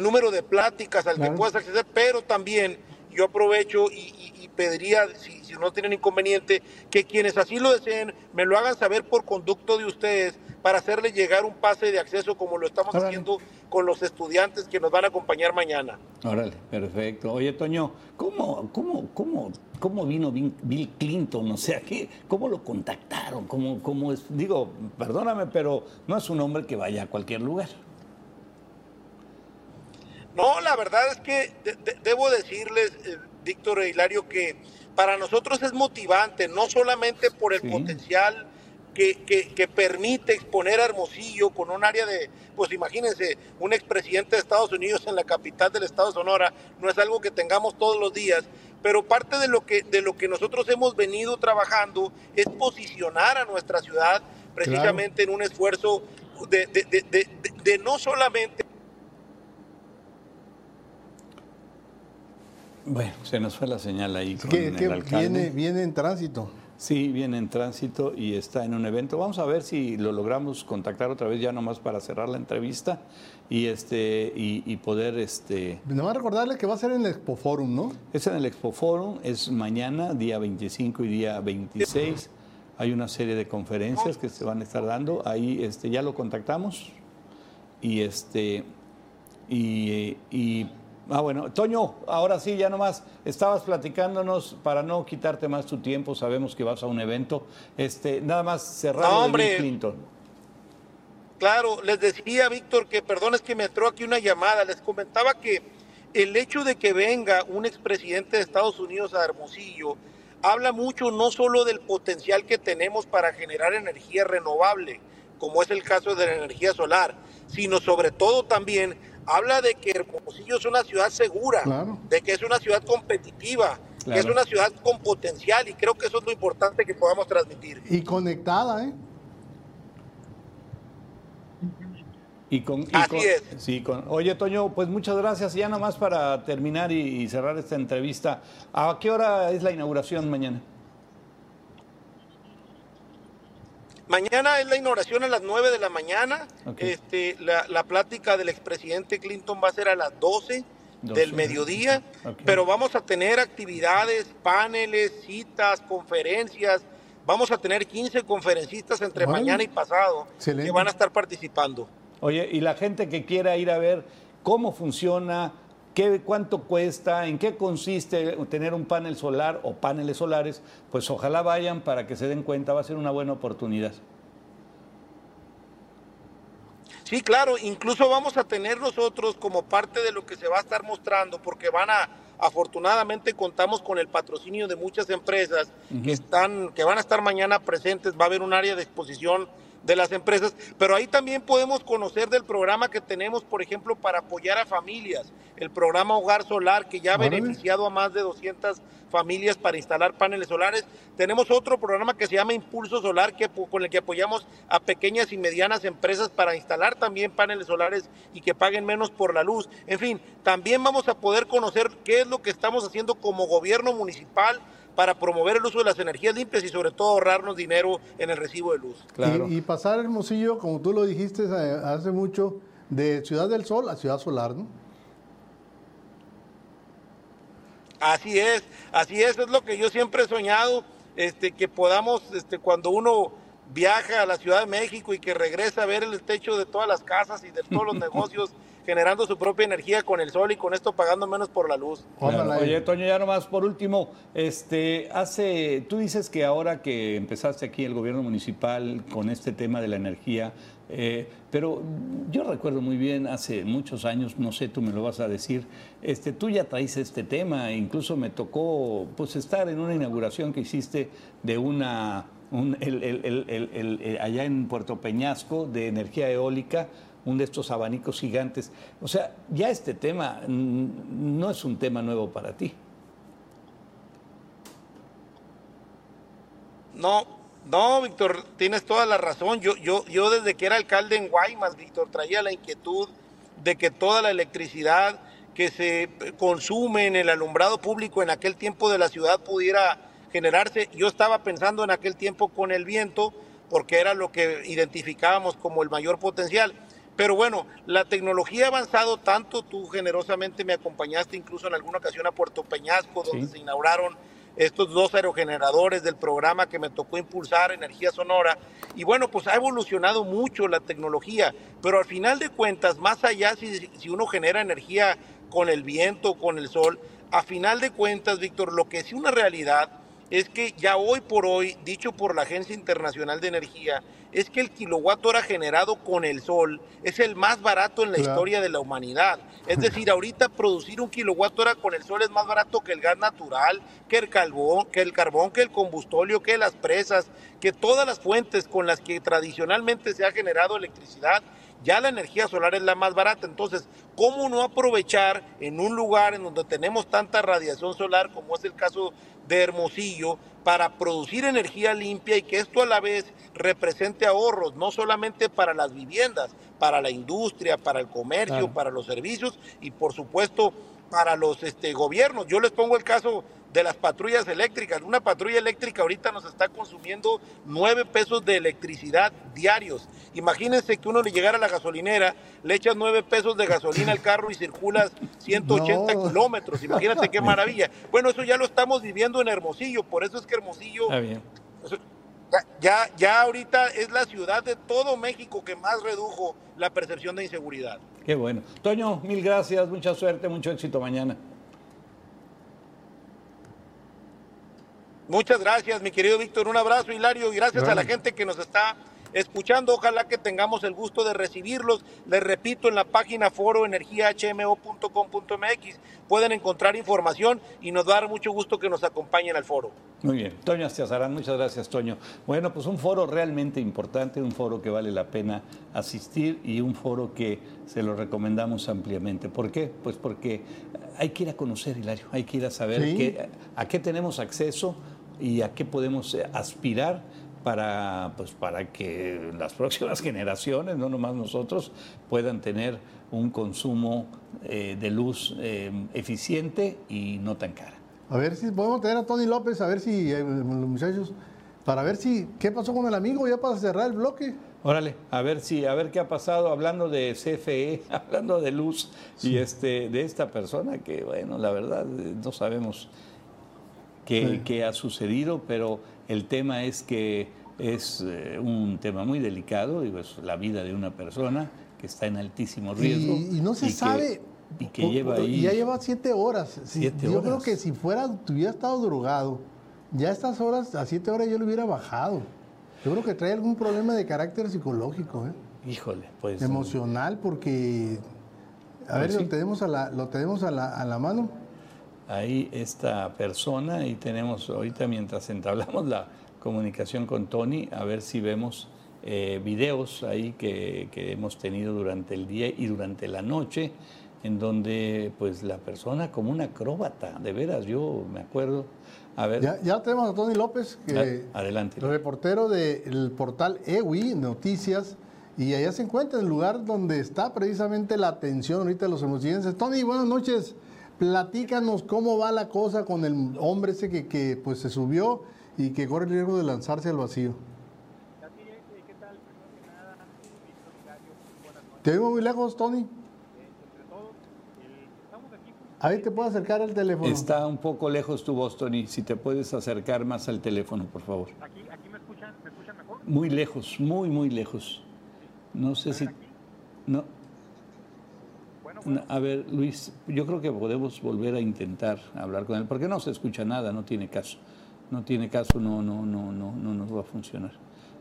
número de pláticas al que puedas acceder, pero también yo aprovecho y, pediría, si, no tienen inconveniente, que quienes así lo deseen me lo hagan saber por conducto de ustedes para hacerles llegar un pase de acceso como lo estamos haciendo con los estudiantes que nos van a acompañar mañana. Órale, perfecto. Oye, Toño, ¿cómo, cómo, cómo, cómo vino Bill Clinton? O sea, ¿qué, ¿cómo lo contactaron? ¿Cómo, cómo es? Digo, perdóname, pero no es un hombre que vaya a cualquier lugar. No, la verdad es que debo decirles, eh, Víctor e Hilario, que para nosotros es motivante, no solamente por el potencial que, permite exponer a Hermosillo con un área de, pues imagínense, un expresidente de Estados Unidos en la capital del estado de Sonora, no es algo que tengamos todos los días, pero parte de lo que, de lo que nosotros hemos venido trabajando es posicionar a nuestra ciudad precisamente en un esfuerzo de, de no solamente Bueno, se nos fue la señal ahí con Que, el alcalde. viene, viene en tránsito. Sí, viene en tránsito y está en un evento. Vamos a ver si lo logramos contactar otra vez ya nomás para cerrar la entrevista y este y, y poder este Nada más recordarle que va a ser en el Expo Forum, ¿no? es en el Expo Forum, es mañana, día 25 y día 26. Hay una serie de conferencias que se van a estar dando. Ahí este ya lo contactamos y este y, y ah bueno, Toño, ahora sí ya nomás estabas platicándonos para no quitarte más tu tiempo, sabemos que vas a un evento. Este, nada más cerrar No, de hombre. Bill Clinton. Claro, les decía, Víctor, que perdón, es que me entró aquí una llamada. Les comentaba que el hecho de que venga un expresidente de Estados Unidos a Hermosillo habla mucho no solo del potencial que tenemos para generar energía renovable, como es el caso de la energía solar, sino sobre todo también habla de que Hermosillo es una ciudad segura, Claro. de que es una ciudad competitiva, que es una ciudad con potencial y creo que eso es lo importante que podamos transmitir. Y conectada, ¿eh? Y con, y Así con- es. Sí, con, oye, Toño, pues muchas gracias. Ya nada más para terminar y, y cerrar esta entrevista. ¿A qué hora es la inauguración mañana? Mañana es la inauguración a las 9 de la mañana. Este, la, la plática del expresidente Clinton va a ser a las 12, 12. del mediodía, pero vamos a tener actividades, paneles, citas, conferencias. Vamos a tener 15 conferencistas entre mañana y pasado Excelente. que van a estar participando. Oye, y la gente que quiera ir a ver cómo funciona, qué, cuánto cuesta, en qué consiste tener un panel solar o paneles solares, pues ojalá vayan para que se den cuenta, va a ser una buena oportunidad. Sí, claro, incluso vamos a tener nosotros como parte de lo que se va a estar mostrando, porque van a, afortunadamente contamos con el patrocinio de muchas empresas que están, que van a estar mañana presentes, va a haber un área de exposición de las empresas, pero ahí también podemos conocer del programa que tenemos, por ejemplo, para apoyar a familias, el programa Hogar Solar, que ya ha beneficiado a más de 200 familias para instalar paneles solares. Tenemos otro programa que se llama Impulso Solar, que, con el que apoyamos a pequeñas y medianas empresas para instalar también paneles solares y que paguen menos por la luz. En fin, también vamos a poder conocer qué es lo que estamos haciendo como gobierno municipal para promover el uso de las energías limpias y sobre todo ahorrarnos dinero en el recibo de luz. Claro. Y, y pasar Hermosillo, como tú lo dijiste eh, hace mucho, de Ciudad del Sol a Ciudad Solar, ¿no? Así es, así es, es lo que yo siempre he soñado, este, que podamos, este, cuando uno viaja a la Ciudad de México y que regresa a ver el techo de todas las casas y de todos los negocios, generando su propia energía con el sol y con esto pagando menos por la luz. Claro. Oye, Toño, ya nomás por último, este, hace, tú dices que ahora que empezaste aquí el gobierno municipal con este tema de la energía, eh, pero yo recuerdo muy bien hace muchos años, no sé, tú me lo vas a decir, este, tú ya traes este tema, incluso me tocó pues estar en una inauguración que hiciste de una, un- el- el- el- el- el- allá en Puerto Peñasco de energía eólica un de estos abanicos gigantes. O sea, ya este tema no es un tema nuevo para ti. No, no, Víctor, tienes toda la razón. Yo, yo, yo desde que era alcalde en Guaymas, Víctor, traía la inquietud de que toda la electricidad que se consume en el alumbrado público en aquel tiempo de la ciudad pudiera generarse. Yo estaba pensando en aquel tiempo con el viento, porque era lo que identificábamos como el mayor potencial. Pero bueno, la tecnología ha avanzado tanto, tú generosamente me acompañaste incluso en alguna ocasión a Puerto Peñasco, donde Sí. se inauguraron estos dos aerogeneradores del programa que me tocó impulsar, Energía Sonora. Y bueno, pues ha evolucionado mucho la tecnología, pero al final de cuentas, más allá si, si uno genera energía con el viento, con el sol, a final de cuentas, Víctor, lo que es una realidad es que ya hoy por hoy, dicho por la Agencia Internacional de Energía, es que el kilowatt hora generado con el sol es el más barato en la Claro. historia de la humanidad. Es decir, ahorita producir un kilowatt hora con el sol es más barato que el gas natural, que el carbón, que el carbón, que el combustóleo, que las presas, que todas las fuentes con las que tradicionalmente se ha generado electricidad. Ya la energía solar es la más barata. Entonces, ¿cómo no aprovechar en un lugar en donde tenemos tanta radiación solar, como es el caso de Hermosillo, para producir energía limpia y que esto a la vez represente ahorros, no solamente para las viviendas, para la industria, para el comercio, Claro. para los servicios y por supuesto para los este, gobiernos. Yo les pongo el caso de las patrullas eléctricas. Una patrulla eléctrica ahorita nos está consumiendo nueve pesos de electricidad diarios. Imagínense que uno le llegara a la gasolinera, le echas nueve pesos de gasolina al carro y circulas 180 No. kilómetros. Imagínate qué maravilla. Bueno, eso ya lo estamos viviendo en Hermosillo. Por eso es que Hermosillo Está bien. ya, ya ahorita es la ciudad de todo México que más redujo la percepción de inseguridad. Qué bueno. Toño, mil gracias, mucha suerte, mucho éxito mañana. Muchas gracias, mi querido Víctor. Un abrazo, Hilario, y gracias a la gente que nos está escuchando. Ojalá que tengamos el gusto de recibirlos. Les repito, en la página foroenergiahmo.com.mx pueden encontrar información y nos va a dar mucho gusto que nos acompañen al foro. Muy bien. Toño Astiazarán, muchas gracias, Toño. Bueno, pues un foro realmente importante, un foro que vale la pena asistir y un foro que se lo recomendamos ampliamente. ¿Por qué? Pues porque hay que ir a conocer, Hilario, hay que ir a saber Sí. qué- a qué tenemos acceso y a qué podemos aspirar para, pues, para que las próximas generaciones, no nomás nosotros, puedan tener un consumo eh, de luz eh, eficiente y no tan cara. A ver si podemos tener a Tony López, a ver si eh, los muchachos, para ver si qué pasó con el amigo ya para cerrar el bloque. Órale, a ver si, a ver qué ha pasado hablando de CFE, hablando de luz y este, de esta persona que, bueno, la verdad eh, no sabemos qué, Sí. qué ha sucedido, pero el tema es que es eh, un tema muy delicado, digo, es la vida de una persona que está en altísimo riesgo. Y, y no se que- sabe. y que lleva ahí. ya lleva siete horas. Siete yo creo que si fuera, tuviera estado drogado, ya a estas horas, a siete horas yo lo hubiera bajado. Yo creo que trae algún problema de carácter psicológico, ¿eh? Híjole, pues. emocional, porque a ver, Pues sí. lo tenemos a la, lo tenemos a la, a la mano. ahí esta persona y tenemos ahorita mientras entablamos la comunicación con Tony a ver si vemos eh, videos ahí que, que hemos tenido durante el día y durante la noche en donde pues la persona como una acróbata, de veras, yo me acuerdo. A ver, Ya, ya tenemos a Tony López, que adelante. reportero del portal EWI Noticias, y allá se encuentra en el lugar donde está precisamente la atención ahorita de los hermosillenses. Tony, buenas noches. Platícanos cómo va la cosa con el hombre ese que, que, pues se subió y que corre el riesgo de lanzarse al vacío. Te oigo muy lejos, Tony. A ver, te puedo acercar el teléfono. Está un poco lejos tu voz, Tony, si te puedes acercar más al teléfono, por favor. Aquí, aquí me escuchan, me escuchan mejor. Muy lejos, muy, muy lejos. No sé si... No, Bueno, No, A ver, Luis, yo creo que podemos volver a intentar hablar con él, porque no se escucha nada, no tiene caso. No tiene caso, no, no, no, no, no nos va a funcionar.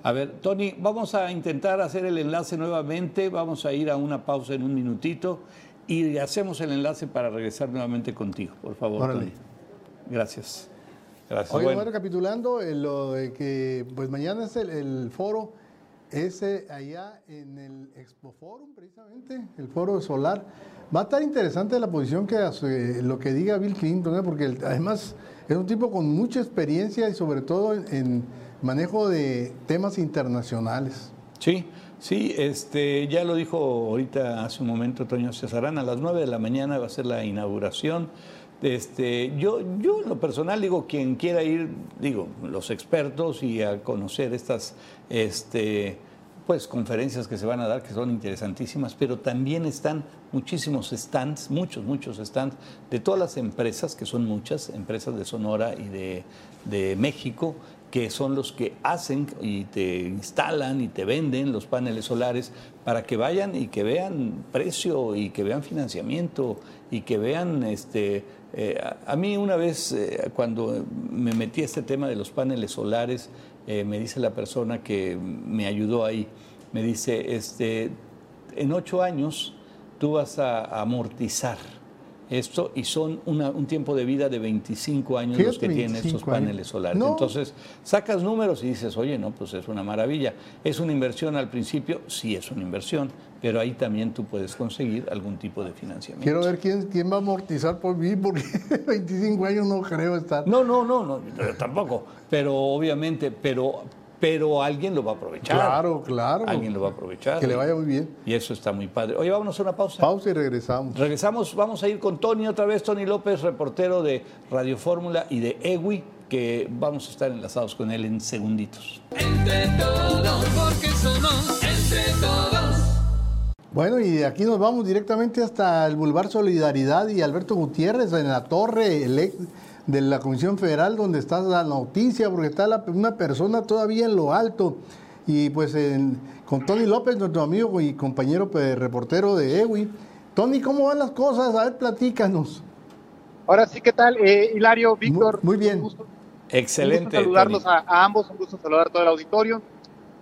A ver, Tony, vamos a intentar hacer el enlace nuevamente, vamos a ir a una pausa en un minutito y hacemos el enlace para regresar nuevamente contigo, por favor, Órale. Tony. Gracias. Gracias. Oye, Bueno, recapitulando, eh, lo de que pues mañana es el, el foro, ese allá en el Expo Forum, precisamente, el foro solar. Va a estar interesante la posición que hace, lo que diga Bill Clinton, ¿eh? porque el- además es un tipo con mucha experiencia y sobre todo en, manejo de temas internacionales. Sí, sí, este, ya lo dijo ahorita hace un momento Toño Cesarán, a las 9 de la mañana va a ser la inauguración. Este, yo, yo en lo personal digo, quien quiera ir, digo, los expertos y a conocer estas este, pues, conferencias que se van a dar, que son interesantísimas, pero también están muchísimos stands, muchos, muchos stands de todas las empresas, que son muchas, empresas de Sonora y de, de México, que son los que hacen y te instalan y te venden los paneles solares para que vayan y que vean precio y que vean financiamiento y que vean este eh, a, mí una vez eh, cuando me metí a este tema de los paneles solares eh, me dice la persona que me ayudó ahí me dice este en ocho años tú vas a amortizar esto y son una- un tiempo de vida de 25 años los que tienen estos 25 años. paneles solares. No. Entonces, sacas números y dices, oye, no, pues es una maravilla. ¿Es una inversión al principio? Sí, es una inversión, pero ahí también tú puedes conseguir algún tipo de financiamiento. Quiero ver quién, quién va a amortizar por mí, porque 25 años no creo estar. No, no, no, no, tampoco. Pero obviamente, pero pero alguien lo va a aprovechar. Claro, claro. Alguien lo va a aprovechar. Que le vaya muy bien. Y eso está muy padre. Oye, vámonos a una pausa. Pausa y regresamos. Regresamos, vamos a ir con Tony otra vez, Tony López, reportero de Radio Fórmula y de EWI, que vamos a estar enlazados con él en segunditos. Entre todos, porque somos entre todos. Bueno, y de aquí nos vamos directamente hasta el Boulevard Solidaridad y Alberto Gutiérrez en la torre elec- de la Comisión Federal donde está la noticia, porque está la- una persona todavía en lo alto. Y pues en- con Tony López, nuestro amigo y compañero pues, reportero de EWI. Tony, ¿cómo van las cosas? A ver, platícanos. Ahora sí, ¿qué tal? Eh, Hilario, Víctor. muy bien. Un gusto, un Excelente. gusto saludarlos a ambos, un gusto saludar a todo el auditorio.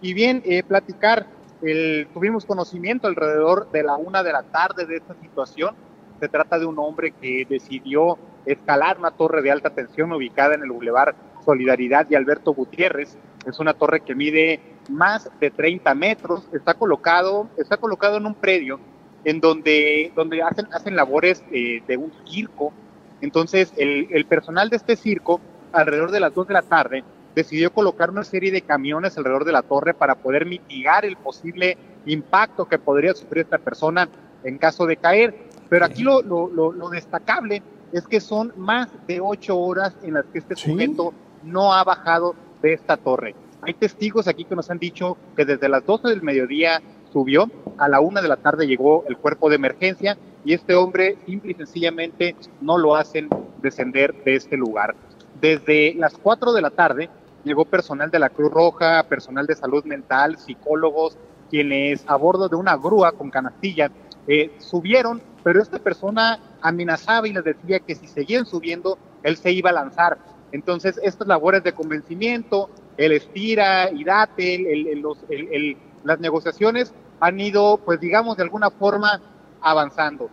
Y bien, eh, platicar, el- tuvimos conocimiento alrededor de la una de la tarde de esta situación. Se trata de un hombre que decidió escalar una torre de alta tensión ubicada en el Boulevard Solidaridad y Alberto Gutiérrez. Es una torre que mide más de 30 metros. Está colocado, está colocado en un predio en donde, donde hacen, hacen labores eh, de un circo. Entonces, el, el personal de este circo, alrededor de las 2 de la tarde, decidió colocar una serie de camiones alrededor de la torre para poder mitigar el posible impacto que podría sufrir esta persona en caso de caer. Pero aquí lo, lo, lo, lo destacable es que son más de ocho horas en las que este Sí. sujeto no ha bajado de esta torre. Hay testigos aquí que nos han dicho que desde las 12 del mediodía subió, a la una de la tarde llegó el cuerpo de emergencia y este hombre simple y sencillamente no lo hacen descender de este lugar. Desde las 4 de la tarde llegó personal de la Cruz Roja, personal de salud mental, psicólogos, quienes a bordo de una grúa con canastilla eh, subieron, pero esta persona amenazaba y les decía que si seguían subiendo, él se iba a lanzar. Entonces, estas labores de convencimiento, el estira y date, el- el- los- el- las negociaciones han ido, pues digamos, de alguna forma avanzando.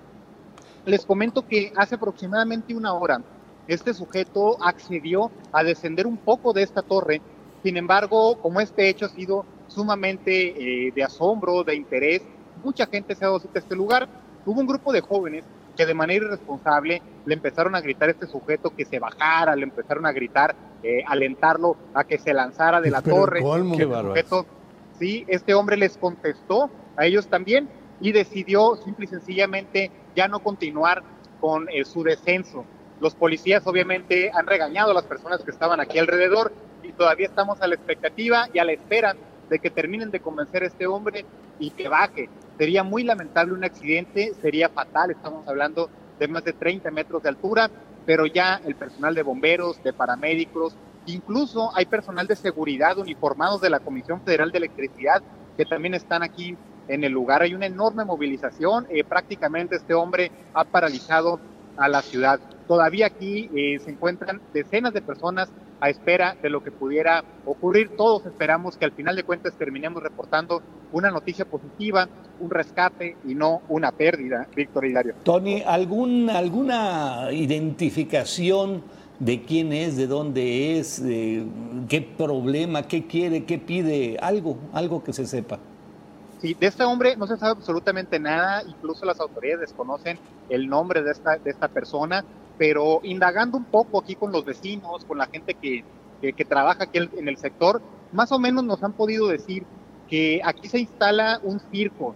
Les comento que hace aproximadamente una hora este sujeto accedió a descender un poco de esta torre. Sin embargo, como este hecho ha sido sumamente eh, de asombro, de interés, mucha gente se ha dado a este lugar. Hubo un grupo de jóvenes que de manera irresponsable le empezaron a gritar a este sujeto que se bajara, le empezaron a gritar, eh, alentarlo a que se lanzara de la Pero torre. Qué Este sujeto, sí, este hombre les contestó a ellos también y decidió simple y sencillamente ya no continuar con eh, su descenso. Los policías obviamente han regañado a las personas que estaban aquí alrededor y todavía estamos a la expectativa y a la espera de que terminen de convencer a este hombre y que baje. Sería muy lamentable un accidente, sería fatal, estamos hablando de más de 30 metros de altura, pero ya el personal de bomberos, de paramédicos, incluso hay personal de seguridad uniformados de la Comisión Federal de Electricidad que también están aquí en el lugar. Hay una enorme movilización, eh, prácticamente este hombre ha paralizado a la ciudad. Todavía aquí eh, se encuentran decenas de personas a espera de lo que pudiera ocurrir. Todos esperamos que al final de cuentas terminemos reportando una noticia positiva, un rescate y no una pérdida, Víctor Hilario. Tony, ¿algún, ¿alguna identificación de quién es, de dónde es, de qué problema, qué quiere, qué pide? Algo, algo que se sepa. Sí, de este hombre no se sabe absolutamente nada, incluso las autoridades desconocen el nombre de esta, de esta persona, pero indagando un poco aquí con los vecinos, con la gente que, que, que trabaja aquí en el sector, más o menos nos han podido decir que aquí se instala un circo.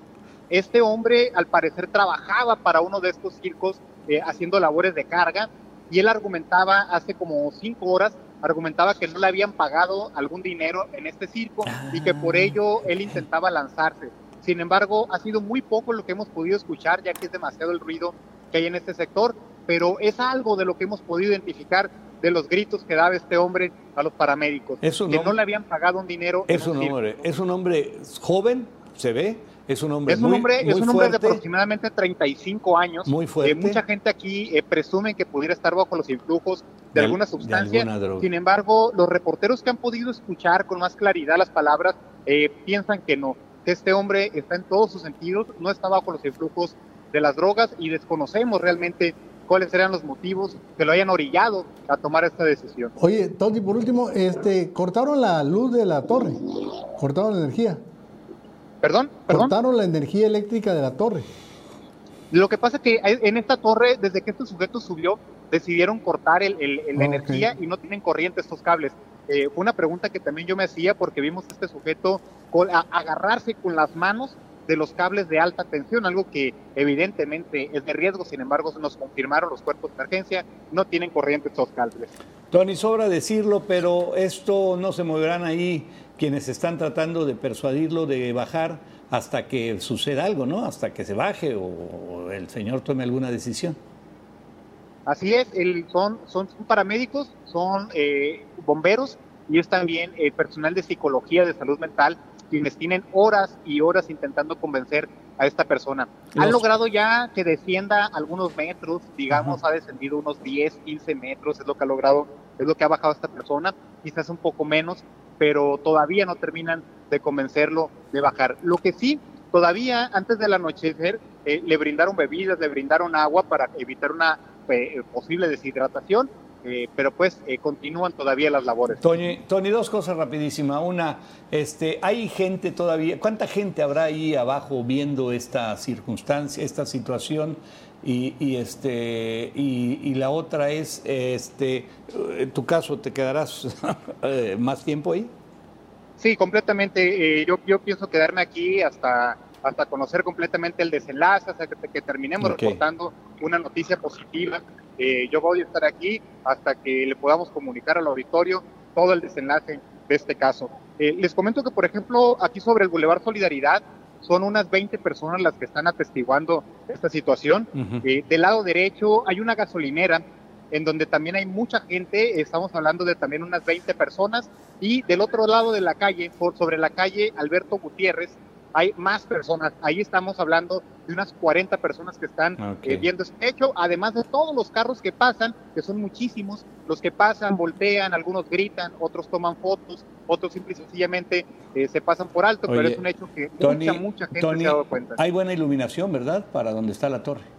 Este hombre al parecer trabajaba para uno de estos circos eh, haciendo labores de carga y él argumentaba hace como cinco horas, argumentaba que no le habían pagado algún dinero en este circo y que por ello él intentaba lanzarse. Sin embargo, ha sido muy poco lo que hemos podido escuchar, ya que es demasiado el ruido que hay en este sector, pero es algo de lo que hemos podido identificar de los gritos que daba este hombre a los paramédicos, Es que hombre- no le habían pagado un dinero. Es un hombre, es un hombre joven, se ve, es un hombre Es un muy, hombre, es muy un hombre de fuerte. aproximadamente 35 años. Muy fuerte. Eh, mucha gente aquí eh, presume que pudiera estar bajo los influjos de, De al- alguna de sustancia. alguna. Sin embargo, los reporteros que han podido escuchar con más claridad las palabras eh, piensan que no, que este hombre está en todos sus sentidos, no está bajo los influjos de las drogas y desconocemos realmente cuáles eran los motivos que lo hayan orillado a tomar esta decisión. Oye, Tony, por último, este, cortaron la luz de la torre, cortaron la energía, Perdón, perdón. cortaron la energía eléctrica de la torre. Lo que pasa es que en esta torre, desde que este sujeto subió, decidieron cortar el- el- el- la energía y no tienen corriente estos cables. Eh, fue una pregunta que también yo me hacía porque vimos a este sujeto agarrarse con las manos de los cables de alta tensión, algo que evidentemente es de riesgo, sin embargo nos confirmaron los cuerpos de emergencia, no tienen corriente estos cables. Tony, sobra decirlo, pero esto no se moverán ahí quienes están tratando de persuadirlo de bajar hasta que suceda algo, ¿no? Hasta que se baje o el señor tome alguna decisión. Así es, son, son, paramédicos, son eh, bomberos y es también eh, personal de psicología, de salud mental, quienes tienen horas y horas intentando convencer a esta persona. Han logrado ya que descienda algunos metros, digamos, ha descendido unos 10, 15 metros, es lo que ha logrado, es lo que ha bajado esta persona, quizás un poco menos, pero todavía no terminan de convencerlo de bajar. Lo que sí, todavía antes del anochecer, eh, le brindaron bebidas, le brindaron agua para evitar una eh, posible deshidratación, eh, pero pues continúan todavía las labores. Tony, Tony, dos cosas rapidísimas. Una, este, hay gente todavía, ¿cuánta gente habrá ahí abajo viendo esta circunstancia, esta situación? Y, este, y, la otra es, este, en tu caso, ¿te quedarás más tiempo ahí? Sí, completamente. yo, yo pienso quedarme aquí hasta hasta conocer completamente el desenlace, hasta que, terminemos reportando una noticia positiva. Eh, yo voy a estar aquí hasta que le podamos comunicar al auditorio todo el desenlace de este caso. Eh, les comento que, por ejemplo, aquí sobre el Boulevard Solidaridad, son unas 20 personas las que están atestiguando esta situación. Eh, del lado derecho hay una gasolinera en donde también hay mucha gente, estamos hablando de también unas 20 personas, y del otro lado de la calle, por sobre la calle Alberto Gutiérrez, hay más personas. Ahí estamos hablando de unas 40 personas que están eh, viendo este hecho, además de todos los carros que pasan, que son muchísimos, los que pasan, voltean, algunos gritan, otros toman fotos, otros simple y sencillamente eh, se pasan por alto, pero es un hecho que mucha, mucha gente se ha dado cuenta. Hay buena iluminación, ¿verdad? Para donde está la torre.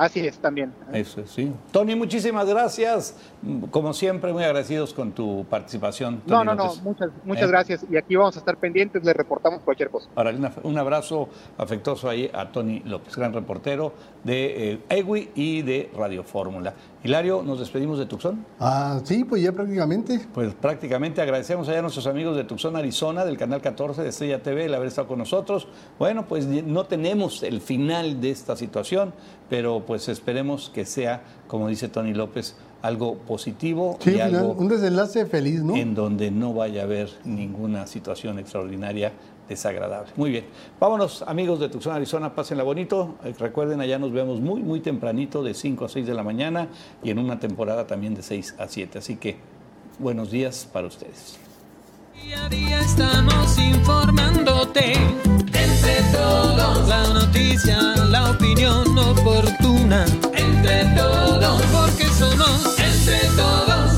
Así es, también. Eso, sí. Tony, muchísimas gracias. Como siempre, muy agradecidos con tu participación. no, no, no, muchas, muchas ¿Eh? gracias. Y aquí vamos a estar pendientes, le reportamos cualquier cosa. Ahora, un abrazo afectuoso ahí a Tony López, gran reportero de eh, EWI y de Radio Fórmula. Hilario, ¿nos despedimos de Tucson? Ah, sí, pues ya prácticamente. Pues prácticamente agradecemos allá a nuestros amigos de Tucson, Arizona, del canal 14 de Estrella TV, el haber estado con nosotros. Bueno, pues no tenemos el final de esta situación, pero pues esperemos que sea, como dice Tony López, algo positivo y algo un desenlace feliz, ¿no? En donde no vaya a haber ninguna situación extraordinaria desagradable. Muy bien. Vámonos, amigos de Tucson, Arizona, pásenla bonito. Eh, recuerden, allá nos vemos muy, muy tempranito, de 5 a 6 de la mañana y en una temporada también de 6 a 7. Así que buenos días para ustedes. Día a día estamos informándote. Entre todos. La noticia, la opinión oportuna. Entre todos. Porque somos. Entre todos